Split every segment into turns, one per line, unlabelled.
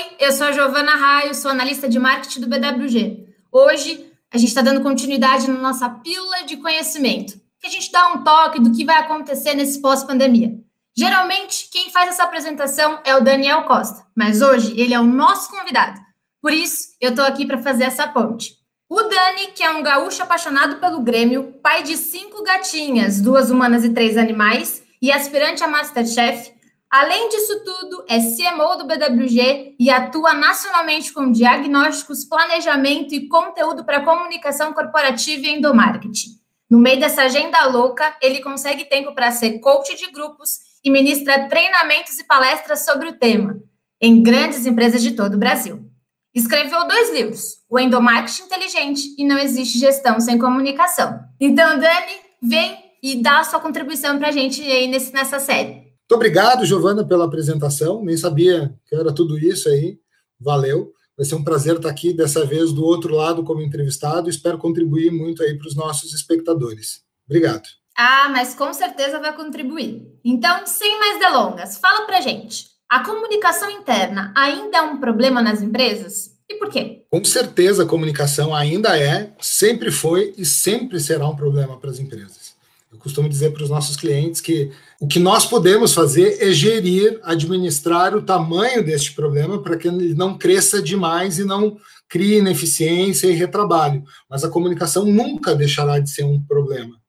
Oi, eu sou a Giovana Raio, sou analista de marketing do BWG. Hoje a gente está dando continuidade na nossa pílula de conhecimento, que a gente dá um toque do que vai acontecer nesse pós-pandemia. Geralmente, quem faz essa apresentação é o Daniel Costa, mas hoje ele é o nosso convidado. Por isso, eu estou aqui para fazer essa ponte. O Dani, que é um gaúcho apaixonado pelo Grêmio, pai de cinco gatinhas, duas humanas e três animais, e aspirante a Masterchef, Além disso tudo, é CMO do BWG e atua nacionalmente com diagnósticos, planejamento e conteúdo para comunicação corporativa e endomarketing. No meio dessa agenda louca, ele consegue tempo para ser coach de grupos e ministra treinamentos e palestras sobre o tema em grandes empresas de todo o Brasil. Escreveu dois livros, O Endomarketing Inteligente e Não Existe Gestão Sem Comunicação. Então, Dani, vem e dá a sua contribuição para a gente aí nesse, nessa série.
Muito obrigado, Giovana, pela apresentação. Nem sabia que era tudo isso aí. Valeu. Vai ser um prazer estar aqui, dessa vez do outro lado, como entrevistado. Espero contribuir muito aí para os nossos espectadores. Obrigado.
Ah, mas com certeza vai contribuir. Então, sem mais delongas, fala para gente. A comunicação interna ainda é um problema nas empresas? E por quê?
Com certeza a comunicação ainda é, sempre foi e sempre será um problema para as empresas. Eu costumo dizer para os nossos clientes que o que nós podemos fazer é gerir, administrar o tamanho deste problema para que ele não cresça demais e não crie ineficiência e retrabalho. Mas a comunicação nunca deixará de ser um problema.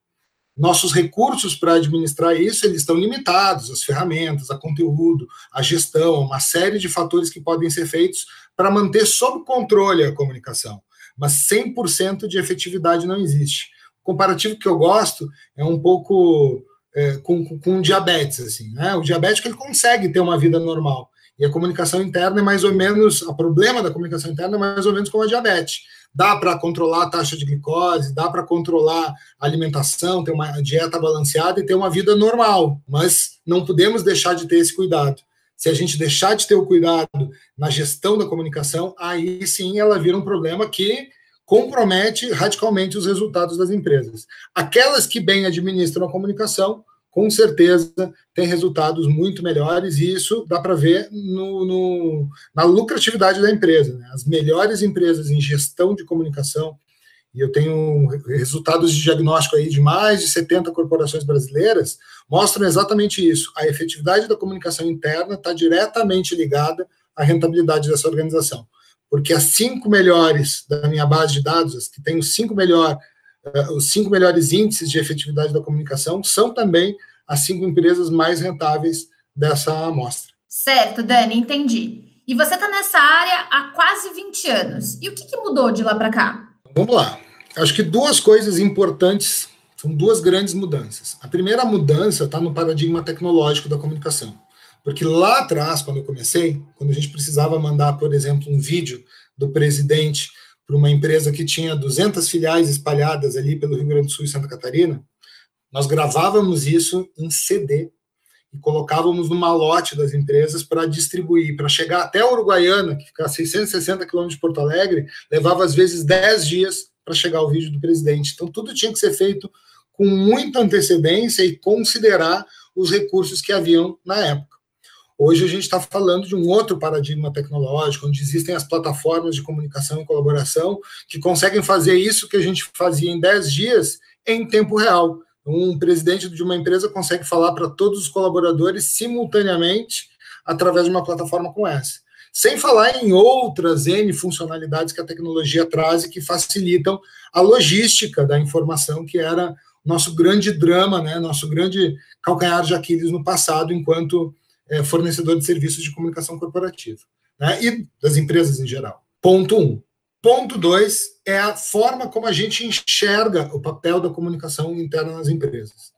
Nossos recursos para administrar isso, eles estão limitados, as ferramentas, a conteúdo, a gestão, uma série de fatores que podem ser feitos para manter sob controle a comunicação. Mas 100% de efetividade não existe comparativo que eu gosto é um pouco é, com, com, diabetes, assim, né? O diabético ele consegue ter uma vida normal. E a comunicação interna é mais ou menos, o problema da comunicação interna é mais ou menos como a diabetes. Dá para controlar a taxa de glicose, dá para controlar a alimentação, ter uma dieta balanceada e ter uma vida normal, mas não podemos deixar de ter esse cuidado. Se a gente deixar de ter o cuidado na gestão da comunicação, aí sim ela vira um problema que compromete radicalmente os resultados das empresas. Aquelas que bem administram a comunicação, com certeza, têm resultados muito melhores, e isso dá para ver no, no, na lucratividade da empresa. Né? As melhores empresas em gestão de comunicação, e eu tenho resultados de diagnóstico aí de mais de 70 corporações brasileiras, mostram exatamente isso. A efetividade da comunicação interna está diretamente ligada à rentabilidade dessa organização porque as cinco melhores da minha base de dados, as que têm os cinco, melhor, uh, os cinco melhores índices de efetividade da comunicação, são também as cinco empresas mais rentáveis dessa amostra.
Certo, Dani, entendi. E você está nessa área há quase 20 anos. E o que, que mudou de lá para cá?
Vamos lá. Acho que duas coisas importantes, são duas grandes mudanças. A primeira mudança está no paradigma tecnológico da comunicação. Porque lá atrás, quando eu comecei, quando a gente precisava mandar, por exemplo, um vídeo do presidente para uma empresa que tinha 200 filiais espalhadas ali pelo Rio Grande do Sul e Santa Catarina, nós gravávamos isso em CD e colocávamos no malote das empresas para distribuir, para chegar até Uruguaiana, que fica a 660 quilômetros de Porto Alegre, levava às vezes 10 dias para chegar o vídeo do presidente. Então tudo tinha que ser feito com muita antecedência e considerar os recursos que haviam na época. Hoje a gente está falando de um outro paradigma tecnológico, onde existem as plataformas de comunicação e colaboração que conseguem fazer isso que a gente fazia em 10 dias em tempo real. Um presidente de uma empresa consegue falar para todos os colaboradores simultaneamente através de uma plataforma como essa. Sem falar em outras N funcionalidades que a tecnologia traz e que facilitam a logística da informação, que era nosso grande drama, né, nosso grande calcanhar de Aquiles no passado, enquanto é, fornecedor de serviços de comunicação corporativa, né? e das empresas em geral. Ponto um. Ponto dois é a forma como a gente enxerga o papel da comunicação interna nas empresas.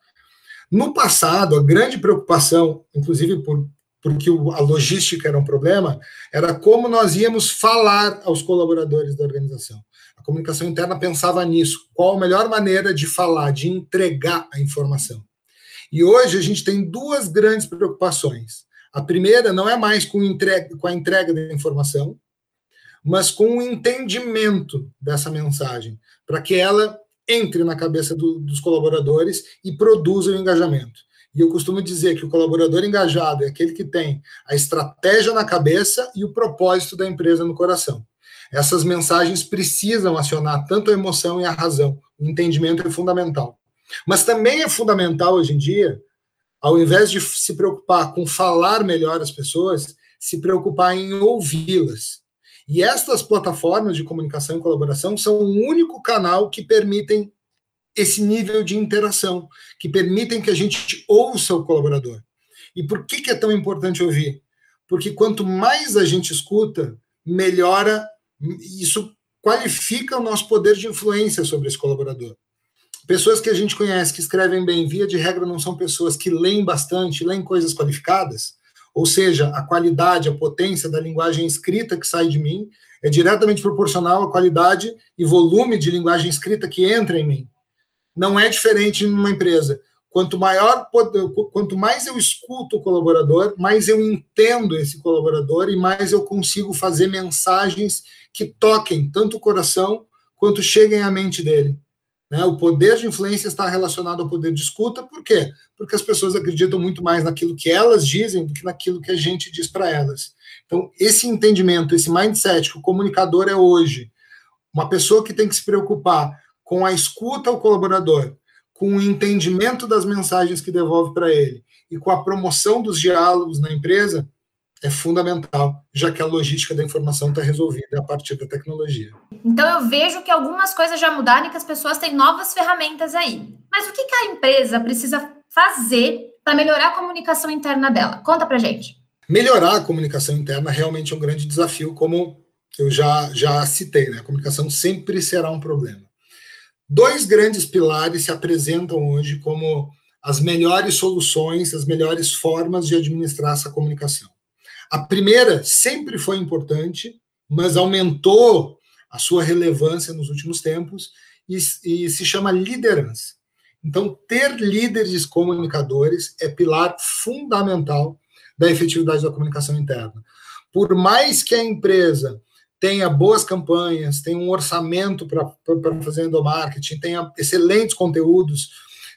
No passado, a grande preocupação, inclusive por, porque a logística era um problema, era como nós íamos falar aos colaboradores da organização. A comunicação interna pensava nisso. Qual a melhor maneira de falar, de entregar a informação? E hoje a gente tem duas grandes preocupações. A primeira não é mais com, entrega, com a entrega da informação, mas com o entendimento dessa mensagem, para que ela entre na cabeça do, dos colaboradores e produza o engajamento. E eu costumo dizer que o colaborador engajado é aquele que tem a estratégia na cabeça e o propósito da empresa no coração. Essas mensagens precisam acionar tanto a emoção e a razão. O entendimento é fundamental. Mas também é fundamental hoje em dia, ao invés de se preocupar com falar melhor as pessoas, se preocupar em ouvi-las. E estas plataformas de comunicação e colaboração são o único canal que permitem esse nível de interação, que permitem que a gente ouça o colaborador. E por que, é tão importante ouvir? Porque quanto mais a gente escuta, melhora, isso qualifica o nosso poder de influência sobre esse colaborador. Pessoas que a gente conhece que escrevem bem, via de regra, não são pessoas que leem bastante, leem coisas qualificadas, ou seja, a qualidade, a potência da linguagem escrita que sai de mim é diretamente proporcional à qualidade e volume de linguagem escrita que entra em mim não é diferente numa empresa. Quanto maior, quanto mais eu escuto o colaborador, mais eu entendo esse colaborador e mais eu consigo fazer mensagens que toquem tanto o coração quanto cheguem à mente dele. Né? O poder de influência está relacionado ao poder de escuta, por quê? Porque as pessoas acreditam muito mais naquilo que elas dizem do que naquilo que a gente diz para elas. Então, esse entendimento, esse mindset que o comunicador é hoje, uma pessoa que tem que se preocupar com a escuta ao colaborador, com o entendimento das mensagens que devolve para ele e com a promoção dos diálogos na empresa, é fundamental, já que a logística da informação está resolvida a partir da tecnologia.
Então eu vejo que algumas coisas já mudaram e que as pessoas têm novas ferramentas aí. Mas o que, que a empresa precisa fazer para melhorar a comunicação interna dela? Conta para gente.
Melhorar a comunicação interna realmente é um grande desafio, como eu já, já citei, né? A comunicação sempre será um problema. Dois grandes pilares se apresentam hoje como as melhores soluções, as melhores formas de administrar essa comunicação. A primeira sempre foi importante, mas aumentou a sua relevância nos últimos tempos e, e se chama liderança. Então, ter líderes comunicadores é pilar fundamental da efetividade da comunicação interna. Por mais que a empresa tenha boas campanhas, tenha um orçamento para fazer endomarketing, tenha excelentes conteúdos,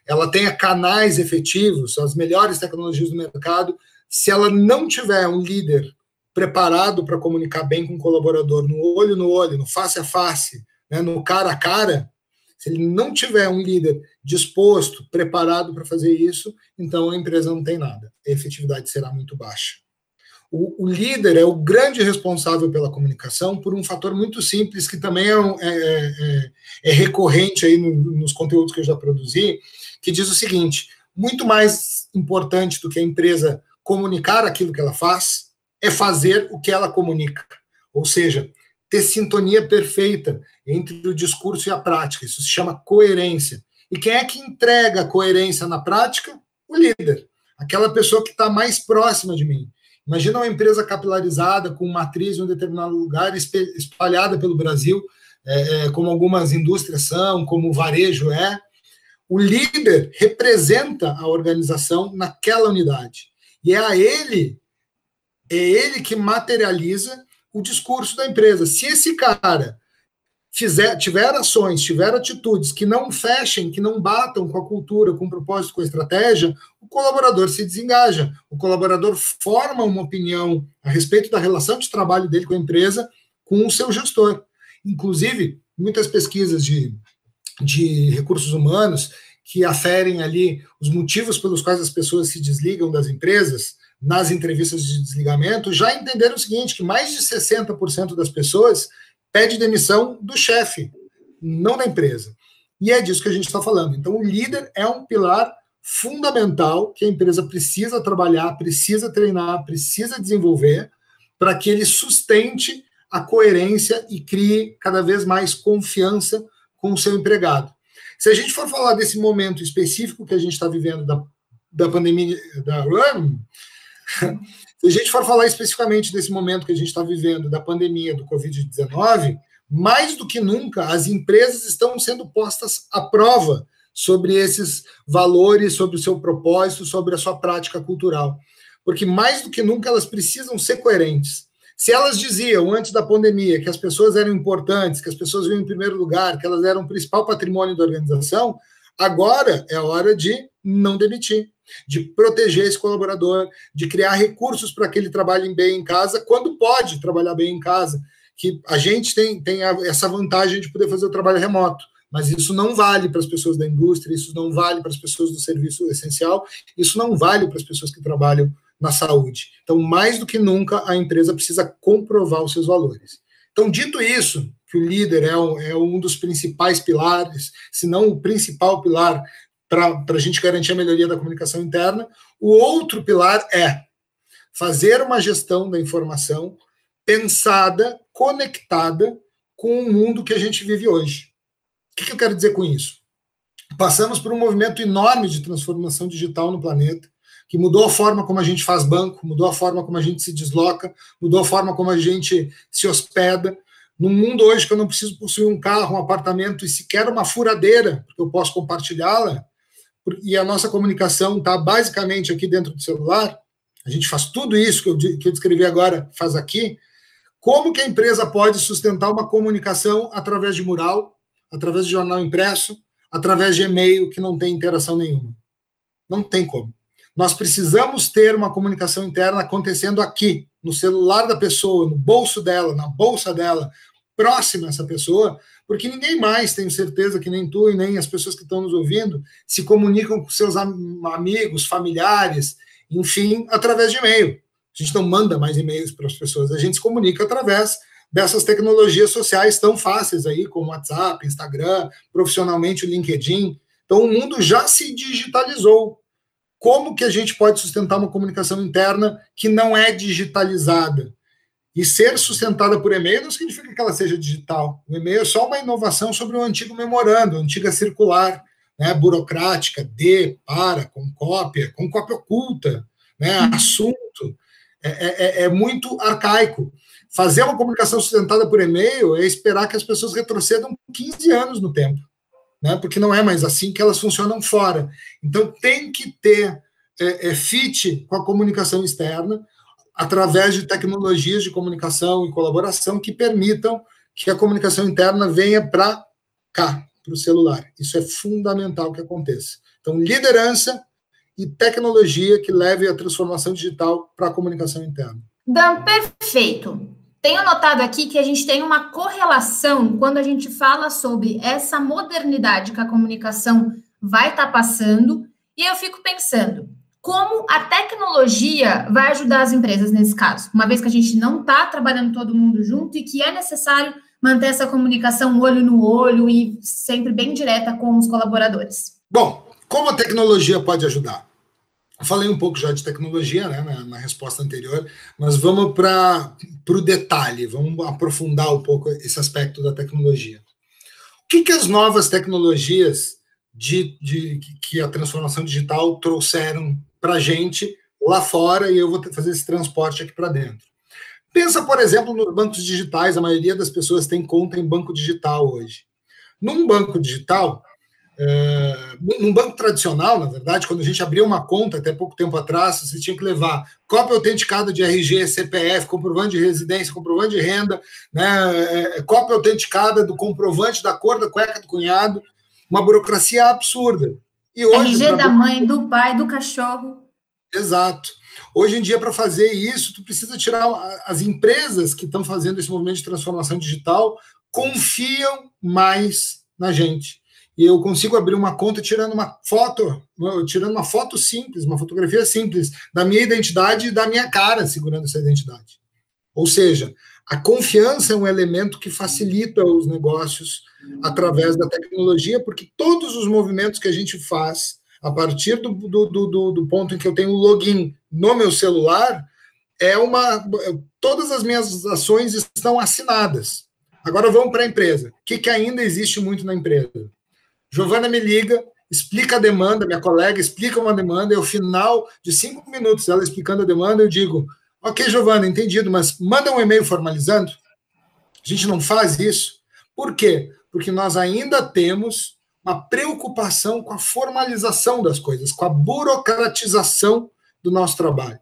ela tenha canais efetivos, as melhores tecnologias do mercado, se ela não tiver um líder preparado para comunicar bem com o colaborador, no olho no olho, no face a face, né, no cara a cara, se ele não tiver um líder disposto, preparado para fazer isso, então a empresa não tem nada. A efetividade será muito baixa. O, o, líder é o grande responsável pela comunicação por um fator muito simples que também é, é, é, é recorrente aí no, nos conteúdos que eu já produzi, que diz o seguinte: muito mais importante do que a empresa comunicar aquilo que ela faz é fazer o que ela comunica, ou seja, ter sintonia perfeita entre o discurso e a prática. Isso se chama coerência. E quem é que entrega coerência na prática? O líder, aquela pessoa que está mais próxima de mim. Imagina uma empresa capilarizada com matriz em um determinado lugar, espalhada pelo Brasil, é, é, como algumas indústrias são, como o varejo é. O líder representa a organização naquela unidade. E é a ele, é ele que materializa o discurso da empresa. Se esse cara fizer, tiver ações, tiver atitudes que não fechem, que não batam com a cultura, com o propósito, com a estratégia, o colaborador se desengaja. O colaborador forma uma opinião a respeito da relação de trabalho dele com a empresa com o seu gestor. Inclusive, muitas pesquisas de, de recursos humanos que aferem ali os motivos pelos quais as pessoas se desligam das empresas nas entrevistas de desligamento, já entenderam o seguinte, que mais de 60% das pessoas pede demissão do chefe, não da empresa. E é disso que a gente está falando. Então, o líder é um pilar fundamental que a empresa precisa trabalhar, precisa treinar, precisa desenvolver para que ele sustente a coerência e crie cada vez mais confiança com o seu empregado. Se a gente for falar desse momento específico que a gente está vivendo da, da pandemia da Se a gente for falar especificamente desse momento que a gente está vivendo, da pandemia do Covid-19, mais do que nunca, as empresas estão sendo postas à prova sobre esses valores, sobre o seu propósito, sobre a sua prática cultural. Porque mais do que nunca elas precisam ser coerentes. Se elas diziam antes da pandemia que as pessoas eram importantes, que as pessoas vinham em primeiro lugar, que elas eram o principal patrimônio da organização, agora é hora de não demitir de proteger esse colaborador, de criar recursos para que ele trabalhe bem em casa, quando pode trabalhar bem em casa. Que a gente tem, tem essa vantagem de poder fazer o trabalho remoto, mas isso não vale para as pessoas da indústria, isso não vale para as pessoas do serviço essencial, isso não vale para as pessoas que trabalham na saúde. Então, mais do que nunca, a empresa precisa comprovar os seus valores. Então, dito isso, que o líder é um, é um dos principais pilares, se não o principal pilar para a gente garantir a melhoria da comunicação interna, o outro pilar é fazer uma gestão da informação pensada, conectada com o mundo que a gente vive hoje. O que, que eu quero dizer com isso? Passamos por um movimento enorme de transformação digital no planeta que mudou a forma como a gente faz banco, mudou a forma como a gente se desloca, mudou a forma como a gente se hospeda. No mundo hoje que eu não preciso possuir um carro, um apartamento e sequer uma furadeira, porque eu posso compartilhá-la, e a nossa comunicação está basicamente aqui dentro do celular, a gente faz tudo isso que eu, que eu descrevi agora, faz aqui. Como que a empresa pode sustentar uma comunicação através de mural, através de jornal impresso, através de e-mail que não tem interação nenhuma? Não tem como. Nós precisamos ter uma comunicação interna acontecendo aqui, no celular da pessoa, no bolso dela, na bolsa dela, próxima a essa pessoa, porque ninguém mais, tenho certeza que nem tu e nem as pessoas que estão nos ouvindo, se comunicam com seus amigos, familiares, enfim, através de e-mail. A gente não manda mais e-mails para as pessoas, a gente se comunica através dessas tecnologias sociais tão fáceis aí, como WhatsApp, Instagram, profissionalmente o LinkedIn. Então o mundo já se digitalizou como que a gente pode sustentar uma comunicação interna que não é digitalizada? E ser sustentada por e-mail não significa que ela seja digital. O e-mail é só uma inovação sobre o antigo memorando, antiga circular, né, burocrática, de, para, com cópia, com cópia oculta, né, uhum. assunto. É, é, é, é muito arcaico. Fazer uma comunicação sustentada por e-mail é esperar que as pessoas retrocedam 15 anos no tempo né? porque não é mais assim que elas funcionam fora. Então, tem que ter é, é, fit com a comunicação externa, através de tecnologias de comunicação e colaboração que permitam que a comunicação interna venha para cá, para o celular. Isso é fundamental que aconteça. Então, liderança e tecnologia que leve a transformação digital para a comunicação interna.
Dan, perfeito. Tenho notado aqui que a gente tem uma correlação quando a gente fala sobre essa modernidade que a comunicação vai estar tá passando, e eu fico pensando, como a tecnologia vai ajudar as empresas nesse caso, uma vez que a gente não está trabalhando todo mundo junto e que é necessário manter essa comunicação olho no olho e sempre bem direta com os colaboradores.
Bom, como a tecnologia pode ajudar? Falei um pouco já de tecnologia né, na, na resposta anterior, mas vamos para o detalhe, vamos aprofundar um pouco esse aspecto da tecnologia. O que, que as novas tecnologias de, de, que a transformação digital trouxeram para a gente lá fora e eu vou fazer esse transporte aqui para dentro? Pensa, por exemplo, nos bancos digitais, a maioria das pessoas tem conta em banco digital hoje. Num banco digital, é, num banco tradicional, na verdade, quando a gente abria uma conta até pouco tempo atrás, você tinha que levar cópia autenticada de RG, CPF, comprovante de residência, comprovante de renda, né, é, cópia autenticada do comprovante da cor da cueca do cunhado, uma burocracia absurda.
E hoje, RG da mãe, do pai, do cachorro.
Exato. Hoje em dia, para fazer isso, tu precisa tirar as empresas que estão fazendo esse movimento de transformação digital confiam mais na gente e eu consigo abrir uma conta tirando uma foto, tirando uma foto simples, uma fotografia simples da minha identidade e da minha cara segurando essa identidade. Ou seja, a confiança é um elemento que facilita os negócios através da tecnologia, porque todos os movimentos que a gente faz a partir do, do, do, do ponto em que eu tenho o login no meu celular, é uma. Todas as minhas ações estão assinadas. Agora vamos para a empresa. O que, que ainda existe muito na empresa? Giovana me liga, explica a demanda, minha colega explica uma demanda, e ao final de cinco minutos, ela explicando a demanda, eu digo: Ok, Giovana, entendido, mas manda um e-mail formalizando. A gente não faz isso. Por quê? Porque nós ainda temos uma preocupação com a formalização das coisas, com a burocratização do nosso trabalho.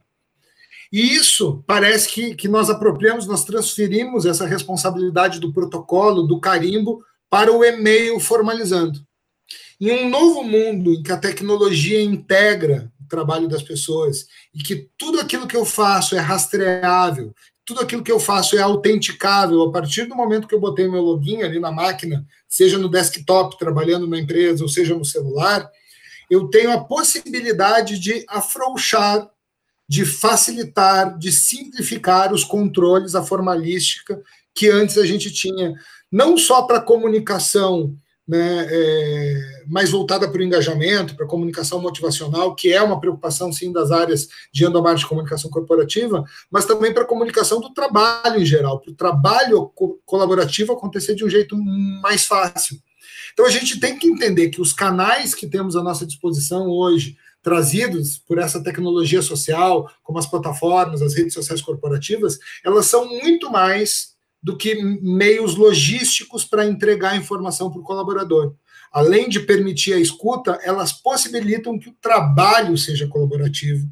E isso parece que, que nós apropriamos, nós transferimos essa responsabilidade do protocolo, do carimbo, para o e-mail formalizando. Em um novo mundo em que a tecnologia integra o trabalho das pessoas e que tudo aquilo que eu faço é rastreável, tudo aquilo que eu faço é autenticável a partir do momento que eu botei meu login ali na máquina, seja no desktop trabalhando na empresa ou seja no celular, eu tenho a possibilidade de afrouxar, de facilitar, de simplificar os controles, a formalística que antes a gente tinha, não só para comunicação né, é, mais voltada para o engajamento, para a comunicação motivacional, que é uma preocupação, sim, das áreas de endomar de comunicação corporativa, mas também para a comunicação do trabalho em geral, para o trabalho co colaborativo acontecer de um jeito mais fácil. Então, a gente tem que entender que os canais que temos à nossa disposição hoje, trazidos por essa tecnologia social, como as plataformas, as redes sociais corporativas, elas são muito mais do que meios logísticos para entregar informação para o colaborador. Além de permitir a escuta, elas possibilitam que o trabalho seja colaborativo,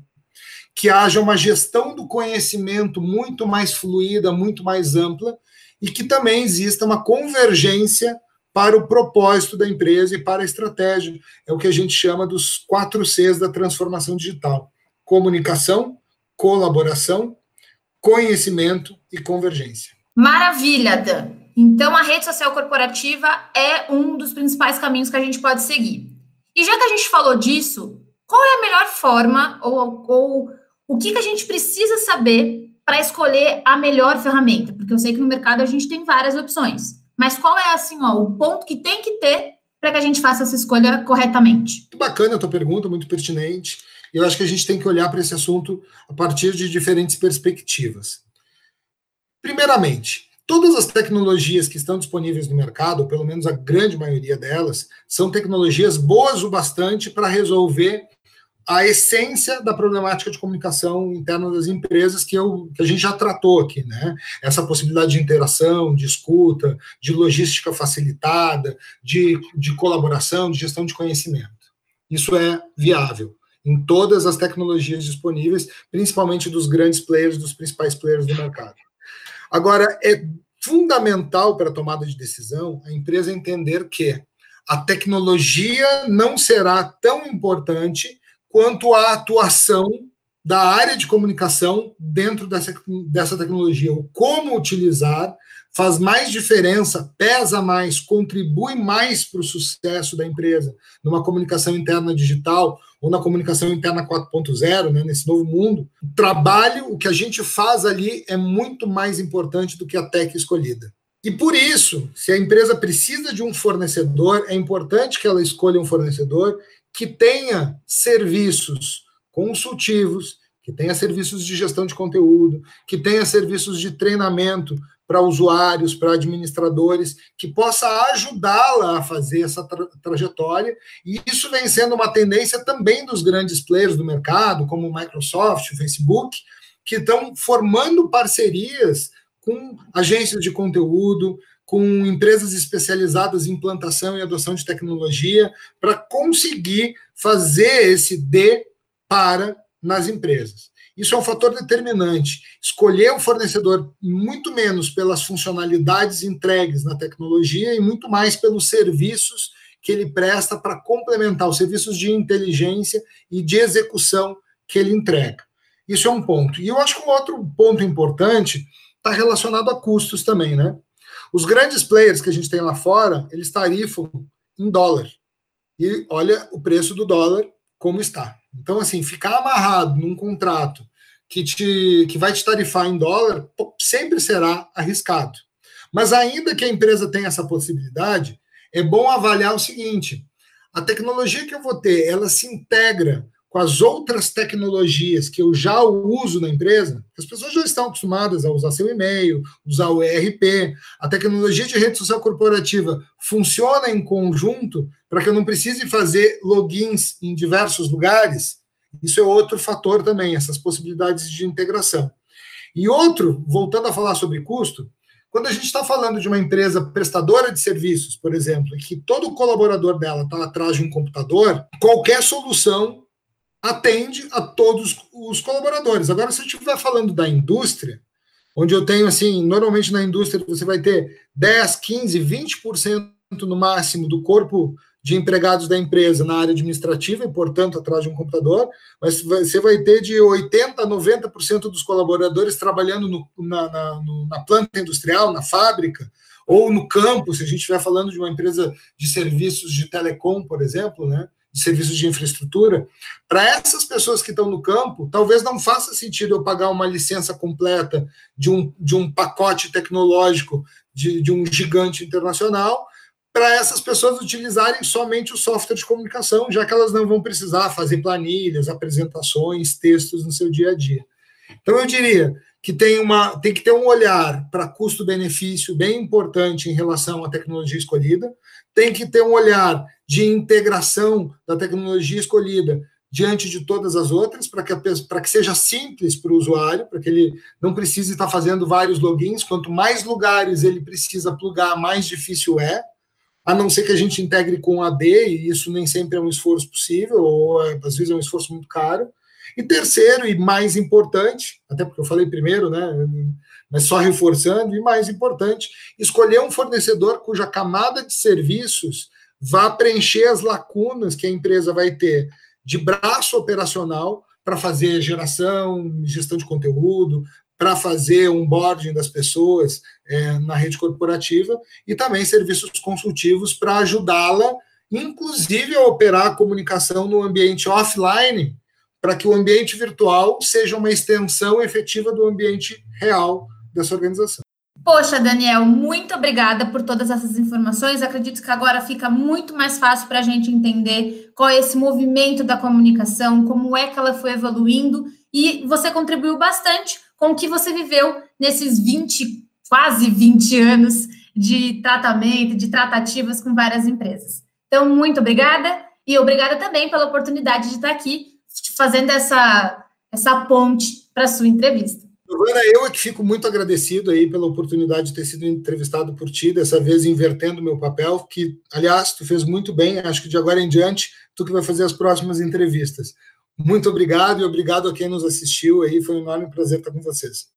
que haja uma gestão do conhecimento muito mais fluida, muito mais ampla, e que também exista uma convergência para o propósito da empresa e para a estratégia. É o que a gente chama dos quatro Cs da transformação digital: comunicação, colaboração, conhecimento e convergência.
Maravilha, Dan. Então, a rede social corporativa é um dos principais caminhos que a gente pode seguir. E já que a gente falou disso, qual é a melhor forma ou, ou o que, que a gente precisa saber para escolher a melhor ferramenta? Porque eu sei que no mercado a gente tem várias opções. Mas qual é assim, ó, o ponto que tem que ter para que a gente faça essa escolha corretamente?
Muito bacana a tua pergunta, muito pertinente. Eu acho que a gente tem que olhar para esse assunto a partir de diferentes perspectivas. Primeiramente, todas as tecnologias que estão disponíveis no mercado, ou pelo menos a grande maioria delas, são tecnologias boas o bastante para resolver a essência da problemática de comunicação interna das empresas que, eu, que a gente já tratou aqui, né? Essa possibilidade de interação, de escuta, de logística facilitada, de, de colaboração, de gestão de conhecimento. Isso é viável em todas as tecnologias disponíveis, principalmente dos grandes players, dos principais players do mercado. Agora, é fundamental para a tomada de decisão a empresa entender que a tecnologia não será tão importante quanto a atuação da área de comunicação dentro dessa, dessa tecnologia. O como utilizar faz mais diferença, pesa mais, contribui mais para o sucesso da empresa numa comunicação interna digital ou na comunicação interna 4.0, né, nesse novo mundo. O trabalho, o que a gente faz ali é muito mais importante do que a tech escolhida. E por isso, se a empresa precisa de um fornecedor, é importante que ela escolha um fornecedor que tenha serviços consultivos, que tenha serviços de gestão de conteúdo, que tenha serviços de treinamento para usuários, para administradores, que possa ajudá-la a fazer essa tra trajetória. E isso vem sendo uma tendência também dos grandes players do mercado, como Microsoft, Facebook, que estão formando parcerias com agências de conteúdo, com empresas especializadas em implantação e adoção de tecnologia, para conseguir fazer esse D para nas empresas. Isso é um fator determinante. Escolher o fornecedor muito menos pelas funcionalidades entregues na tecnologia e muito mais pelos serviços que ele presta para complementar os serviços de inteligência e de execução que ele entrega. Isso é um ponto. E eu acho que um outro ponto importante está relacionado a custos também, né? Os grandes players que a gente tem lá fora, eles tarifam em dólar. E olha o preço do dólar como está. Então, assim, ficar amarrado num contrato que, te, que vai te tarifar em dólar sempre será arriscado. Mas ainda que a empresa tenha essa possibilidade, é bom avaliar o seguinte: a tecnologia que eu vou ter, ela se integra com as outras tecnologias que eu já uso na empresa, as pessoas já estão acostumadas a usar seu e-mail, usar o ERP, a tecnologia de rede social corporativa funciona em conjunto para que eu não precise fazer logins em diversos lugares. Isso é outro fator também, essas possibilidades de integração. E outro, voltando a falar sobre custo, quando a gente está falando de uma empresa prestadora de serviços, por exemplo, que todo colaborador dela está atrás de um computador, qualquer solução atende a todos os colaboradores. Agora, se gente estiver falando da indústria, onde eu tenho, assim, normalmente na indústria você vai ter 10, 15, 20% no máximo do corpo de empregados da empresa na área administrativa e, portanto, atrás de um computador, mas você vai ter de 80% a 90% dos colaboradores trabalhando no, na, na, na planta industrial, na fábrica, ou no campo, se a gente estiver falando de uma empresa de serviços de telecom, por exemplo, né, de serviços de infraestrutura, para essas pessoas que estão no campo, talvez não faça sentido eu pagar uma licença completa de um, de um pacote tecnológico de, de um gigante internacional, para essas pessoas utilizarem somente o software de comunicação, já que elas não vão precisar fazer planilhas, apresentações, textos no seu dia a dia. Então, eu diria que tem, uma, tem que ter um olhar para custo-benefício bem importante em relação à tecnologia escolhida, tem que ter um olhar de integração da tecnologia escolhida diante de todas as outras, para que, que seja simples para o usuário, para que ele não precise estar fazendo vários logins. Quanto mais lugares ele precisa plugar, mais difícil é, a não ser que a gente integre com AD, e isso nem sempre é um esforço possível, ou às vezes é um esforço muito caro. E terceiro, e mais importante, até porque eu falei primeiro, né? Mas só reforçando, e mais importante, escolher um fornecedor cuja camada de serviços vá preencher as lacunas que a empresa vai ter de braço operacional para fazer geração, gestão de conteúdo, para fazer onboarding das pessoas é, na rede corporativa e também serviços consultivos para ajudá-la, inclusive a operar a comunicação no ambiente offline, para que o ambiente virtual seja uma extensão efetiva do ambiente real dessa organização.
Poxa, Daniel, muito obrigada por todas essas informações. Acredito que agora fica muito mais fácil para a gente entender qual é esse movimento da comunicação, como é que ela foi evoluindo, e você contribuiu bastante com o que você viveu nesses 20, quase 20 anos de tratamento, de tratativas com várias empresas. Então, muito obrigada, e obrigada também pela oportunidade de estar aqui fazendo essa, essa ponte para a sua entrevista.
Agora, eu é que fico muito agradecido aí pela oportunidade de ter sido entrevistado por ti, dessa vez invertendo meu papel, que, aliás, tu fez muito bem, acho que de agora em diante, tu que vai fazer as próximas entrevistas. Muito obrigado e obrigado a quem nos assistiu aí, foi um enorme prazer estar com vocês.